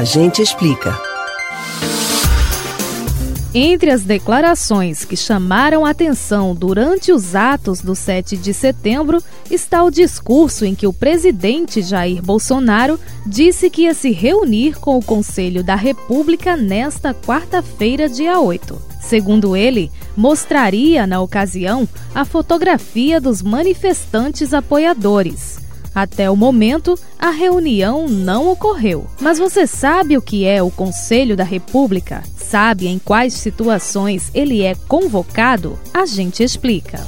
A gente explica. Entre as declarações que chamaram atenção durante os atos do 7 de setembro está o discurso em que o presidente Jair Bolsonaro disse que ia se reunir com o Conselho da República nesta quarta-feira, dia 8. Segundo ele, mostraria na ocasião a fotografia dos manifestantes apoiadores. Até o momento, a reunião não ocorreu. Mas você sabe o que é o Conselho da República? Sabe em quais situações ele é convocado? A gente explica.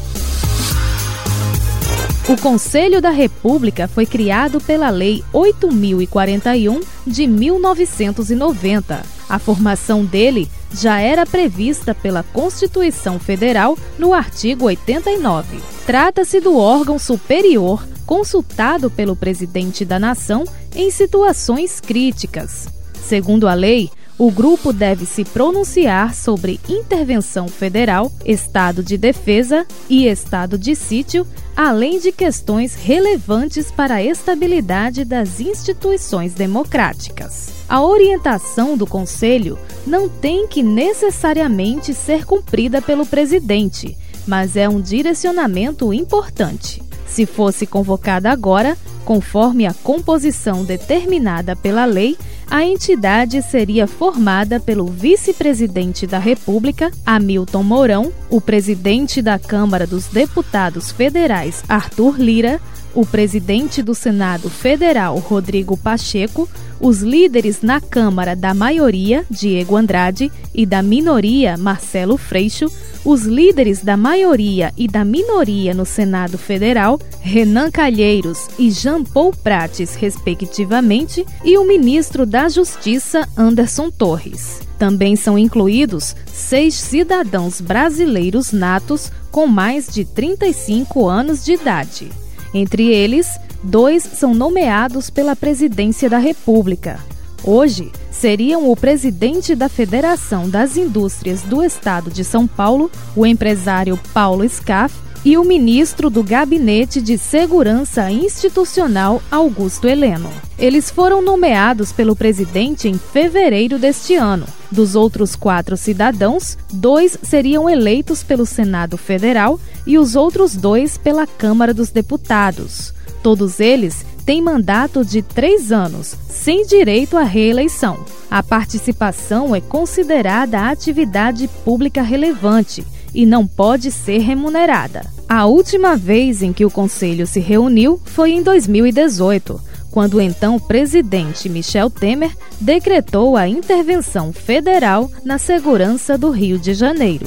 O Conselho da República foi criado pela Lei 8041 de 1990. A formação dele já era prevista pela Constituição Federal no artigo 89. Trata-se do órgão superior consultado pelo presidente da nação em situações críticas. Segundo a lei, o grupo deve se pronunciar sobre intervenção federal, estado de defesa e estado de sítio, além de questões relevantes para a estabilidade das instituições democráticas. A orientação do Conselho não tem que necessariamente ser cumprida pelo presidente, mas é um direcionamento importante. Se fosse convocada agora, conforme a composição determinada pela lei, a entidade seria formada pelo vice-presidente da República, Hamilton Mourão, o presidente da Câmara dos Deputados Federais, Arthur Lira, o presidente do Senado Federal, Rodrigo Pacheco, os líderes na Câmara da maioria, Diego Andrade, e da minoria, Marcelo Freixo, os líderes da maioria e da minoria no Senado Federal, Renan Calheiros e Jean Paul Prates, respectivamente, e o ministro da Justiça, Anderson Torres. Também são incluídos seis cidadãos brasileiros natos com mais de 35 anos de idade. Entre eles, dois são nomeados pela Presidência da República. Hoje, seriam o presidente da Federação das Indústrias do Estado de São Paulo, o empresário Paulo Scaff, e o ministro do Gabinete de Segurança Institucional, Augusto Heleno. Eles foram nomeados pelo presidente em fevereiro deste ano. Dos outros quatro cidadãos, dois seriam eleitos pelo Senado Federal e os outros dois pela Câmara dos Deputados. Todos eles têm mandato de três anos, sem direito à reeleição. A participação é considerada atividade pública relevante e não pode ser remunerada. A última vez em que o Conselho se reuniu foi em 2018, quando o então presidente Michel Temer decretou a intervenção federal na segurança do Rio de Janeiro.